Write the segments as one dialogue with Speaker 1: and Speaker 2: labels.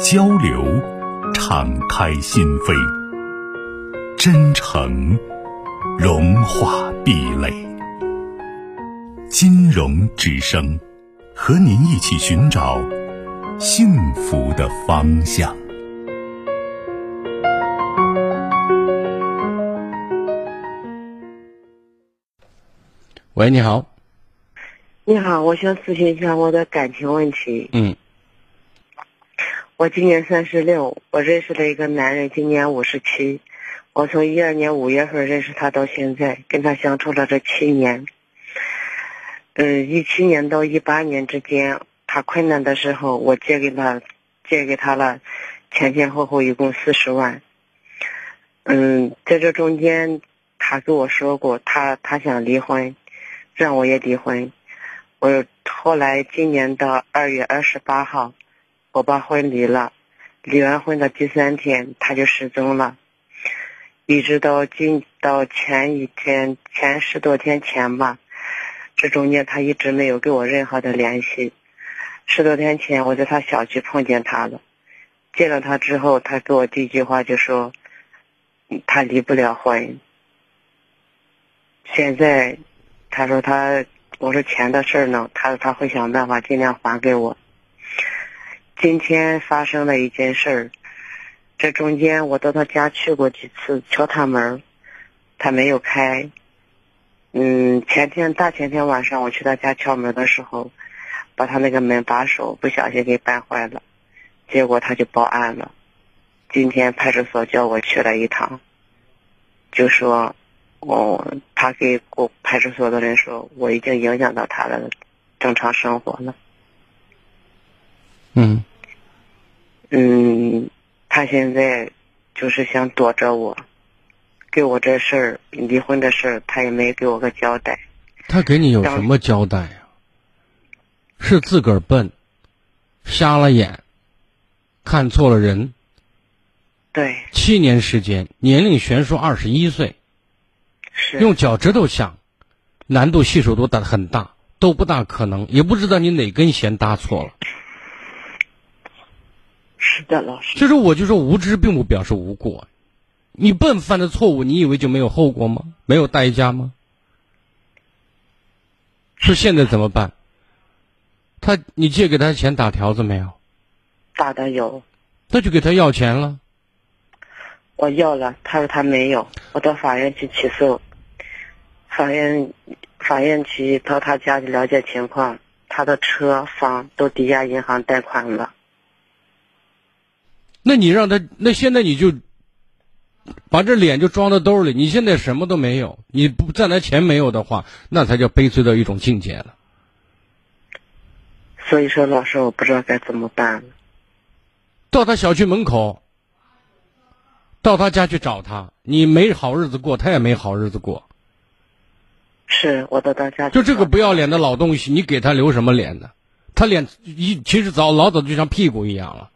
Speaker 1: 交流，敞开心扉；真诚，融化壁垒。金融之声，和您一起寻找幸福的方向。
Speaker 2: 喂，你好。
Speaker 3: 你好，我想咨询一下我的感情问题。
Speaker 2: 嗯。
Speaker 3: 我今年三十六，我认识了一个男人，今年五十七。我从一二年五月份认识他到现在，跟他相处了这七年。嗯，一七年到一八年之间，他困难的时候，我借给他，借给他了，前前后后一共四十万。嗯，在这中间，他跟我说过，他他想离婚，让我也离婚。我后来今年的二月二十八号。我把婚离了，离完婚的第三天他就失踪了，一直到今到前一天前十多天前吧，这中间他一直没有给我任何的联系。十多天前我在他小区碰见他了，见了他之后，他给我第一句话就说，他离不了婚。现在他说他我说钱的事儿呢，他说他会想办法尽量还给我。今天发生了一件事儿，这中间我到他家去过几次，敲他门，他没有开。嗯，前天大前天晚上我去他家敲门的时候，把他那个门把手不小心给绊坏了，结果他就报案了。今天派出所叫我去了一趟，就说，哦，他给我派出所的人说，我已经影响到他的正常生活了。
Speaker 2: 嗯，
Speaker 3: 嗯，他现在就是想躲着我，给我这事儿离婚的事儿，他也没给我个交代。
Speaker 2: 他给你有什么交代呀？是自个儿笨，瞎了眼，看错了人。
Speaker 3: 对。
Speaker 2: 七年时间，年龄悬殊二十一岁，
Speaker 3: 是
Speaker 2: 用脚趾头想，难度系数都大很大，都不大可能，也不知道你哪根弦搭错了。
Speaker 3: 是的，老师。
Speaker 2: 就是我就说无知并不表示无过，你笨犯的错误，你以为就没有后果吗？没有代价吗？是现在怎么办？他，你借给他钱打条子没有？
Speaker 3: 打的有。
Speaker 2: 那就给他要钱了。
Speaker 3: 我要了，他说他没有，我到法院去起诉。法院，法院去到他家去了解情况，他的车房都抵押银行贷款了。
Speaker 2: 那你让他，那现在你就把这脸就装到兜里。你现在什么都没有，你不再来钱没有的话，那才叫悲催的一种境界了。
Speaker 3: 所以说，老师，我不知道该怎么办。
Speaker 2: 到他小区门口，到他家去找他。你没好日子过，他也没好日子过。
Speaker 3: 是我到他家。
Speaker 2: 就这个不要脸的老东西，你给他留什么脸呢？他脸一其实早老早就像屁股一样了。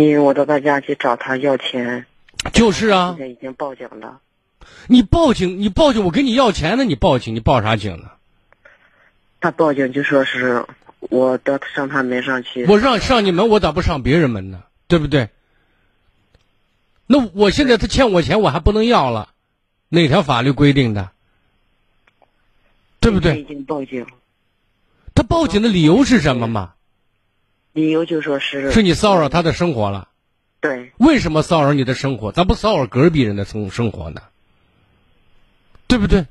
Speaker 3: 因为我到他家去找他要钱，
Speaker 2: 就是啊，
Speaker 3: 现在已经报警了。
Speaker 2: 你报警，你报警，我跟你要钱呢，你报警，你报啥警呢？
Speaker 3: 他报警就说是我到上他门上去。
Speaker 2: 我让上你门，我咋不上别人门呢？对不对？那我现在他欠我钱，我还不能要了，哪条法律规定的？对不对？
Speaker 3: 已经报警。
Speaker 2: 他报警的理由是什么嘛？
Speaker 3: 理由就说是
Speaker 2: 是你骚扰他的生活了，
Speaker 3: 对。
Speaker 2: 为什么骚扰你的生活？咋不骚扰隔壁人的生生活呢？对不对？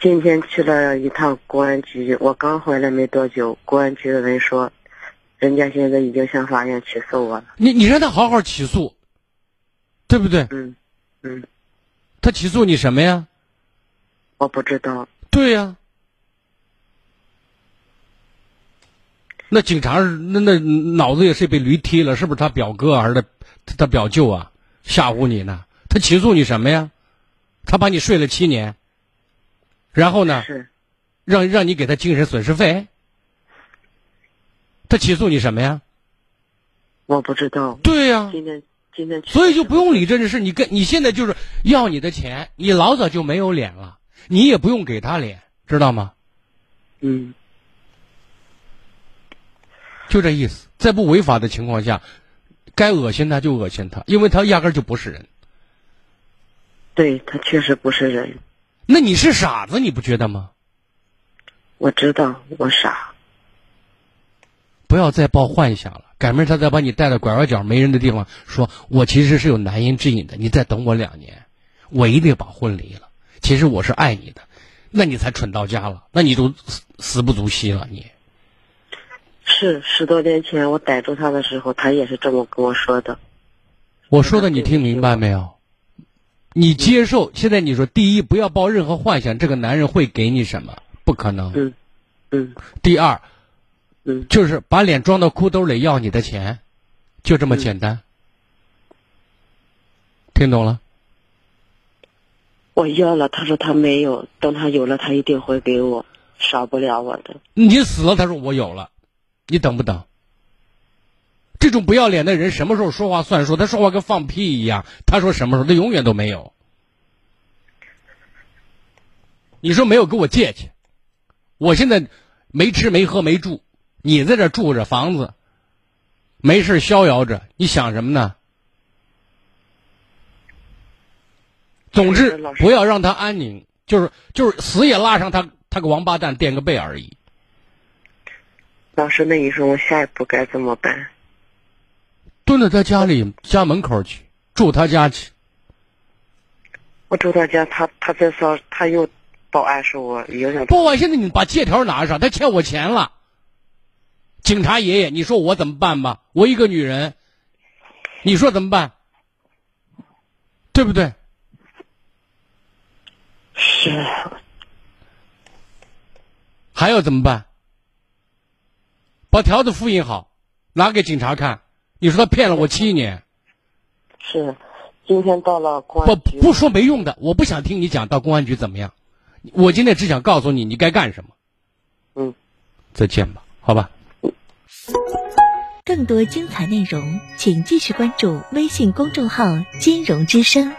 Speaker 3: 今天去了一趟公安局，我刚回来没多久，公安局的人说，人家现在已经向法院起诉我了。
Speaker 2: 你你让他好好起诉，对不对？
Speaker 3: 嗯嗯。
Speaker 2: 他起诉你什么呀？
Speaker 3: 我不知道。
Speaker 2: 对呀。那警察那那脑子也是被驴踢了，是不是他表哥还是他他表舅啊？吓唬你呢？他起诉你什么呀？他把你睡了七年，然后呢？
Speaker 3: 是，
Speaker 2: 让让你给他精神损失费？他起诉你什么呀？
Speaker 3: 我不知道。
Speaker 2: 对呀、
Speaker 3: 今天今天。
Speaker 2: 所以就不用理这件事。你跟你现在就是要你的钱，你老早就没有脸了，你也不用给他脸，知道吗？
Speaker 3: 嗯，
Speaker 2: 就这意思。在不违法的情况下，该恶心他就恶心他，因为他压根儿就不是人。
Speaker 3: 对他确实不是人，
Speaker 2: 那你是傻子，你不觉得吗？
Speaker 3: 我知道我傻。
Speaker 2: 不要再抱幻想了，赶明儿他再把你带到拐弯角没人的地方，说我其实是有难言之隐的，你再等我两年，我一定把婚离了。其实我是爱你的，那你才蠢到家了，那你都死死不足惜了。你
Speaker 3: 是十多年前我逮住他的时候，他也是这么跟我说的。
Speaker 2: 我说的你听明白没有？你接受现在你说，第一不要抱任何幻想，这个男人会给你什么？不可能。
Speaker 3: 嗯嗯
Speaker 2: 第二，
Speaker 3: 嗯，
Speaker 2: 就是把脸装到裤兜里要你的钱，就这么简单。听懂了？
Speaker 3: 我要了，他说他没有，等他有了，他一定会给我，少不了我的。
Speaker 2: 你死了，他说我有了，你等不等？这种不要脸的人，什么时候说话算数？他说话跟放屁一样。他说什么时候，他永远都没有。你说没有给我借去，我现在没吃没喝没住，你在这住着房子，没事逍遥着，你想什么呢？总之不要让他安宁，就是就是死也拉上他他个王八蛋垫个背而已。
Speaker 3: 老师，那你说我下一步该怎么办？
Speaker 2: 蹲在他家里家门口去，住他家去。
Speaker 3: 我住他家，他他再说他又报案说我影响
Speaker 2: 报案现在你把借条拿上，他欠我钱了。警察爷爷，你说我怎么办吧？我一个女人，你说怎么办？对不对？
Speaker 3: 是
Speaker 2: 还要怎么办？把条子复印好，拿给警察看。你说他骗了我七年，
Speaker 3: 是，今天到了公安局，
Speaker 2: 不说没用的，我不想听你讲到公安局怎么样。我今天只想告诉你，你该干什么。
Speaker 3: 嗯，
Speaker 2: 再见吧，好吧。
Speaker 4: 更多精彩内容，请继续关注微信公众号“金融之声”。